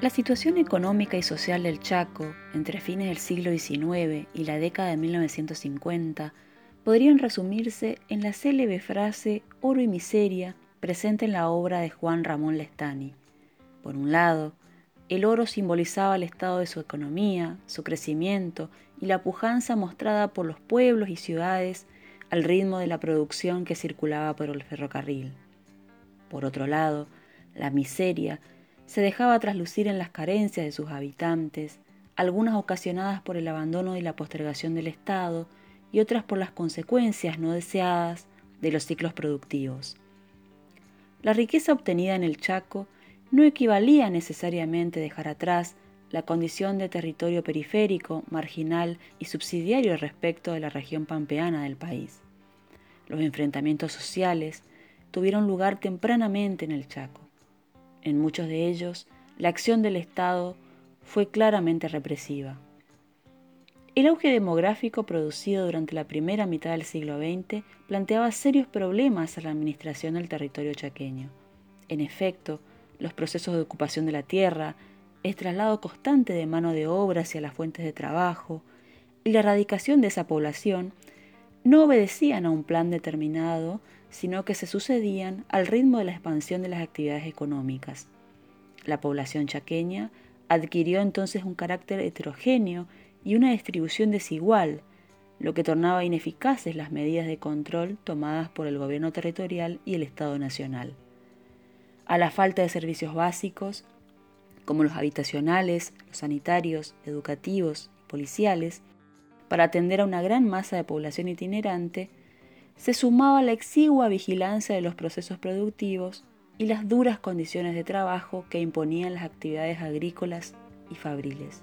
La situación económica y social del Chaco entre fines del siglo XIX y la década de 1950 podrían resumirse en la célebre frase oro y miseria presente en la obra de Juan Ramón Lestani. Por un lado, el oro simbolizaba el estado de su economía, su crecimiento y la pujanza mostrada por los pueblos y ciudades al ritmo de la producción que circulaba por el ferrocarril. Por otro lado, la miseria se dejaba traslucir en las carencias de sus habitantes, algunas ocasionadas por el abandono y la postergación del Estado y otras por las consecuencias no deseadas de los ciclos productivos. La riqueza obtenida en el Chaco no equivalía necesariamente a dejar atrás la condición de territorio periférico, marginal y subsidiario respecto de la región pampeana del país. Los enfrentamientos sociales tuvieron lugar tempranamente en el Chaco. En muchos de ellos, la acción del Estado fue claramente represiva. El auge demográfico producido durante la primera mitad del siglo XX planteaba serios problemas a la administración del territorio chaqueño. En efecto, los procesos de ocupación de la tierra, el traslado constante de mano de obra hacia las fuentes de trabajo y la erradicación de esa población no obedecían a un plan determinado, sino que se sucedían al ritmo de la expansión de las actividades económicas. La población chaqueña adquirió entonces un carácter heterogéneo y una distribución desigual, lo que tornaba ineficaces las medidas de control tomadas por el gobierno territorial y el Estado Nacional. A la falta de servicios básicos, como los habitacionales, los sanitarios, educativos policiales, para atender a una gran masa de población itinerante, se sumaba la exigua vigilancia de los procesos productivos y las duras condiciones de trabajo que imponían las actividades agrícolas y fabriles.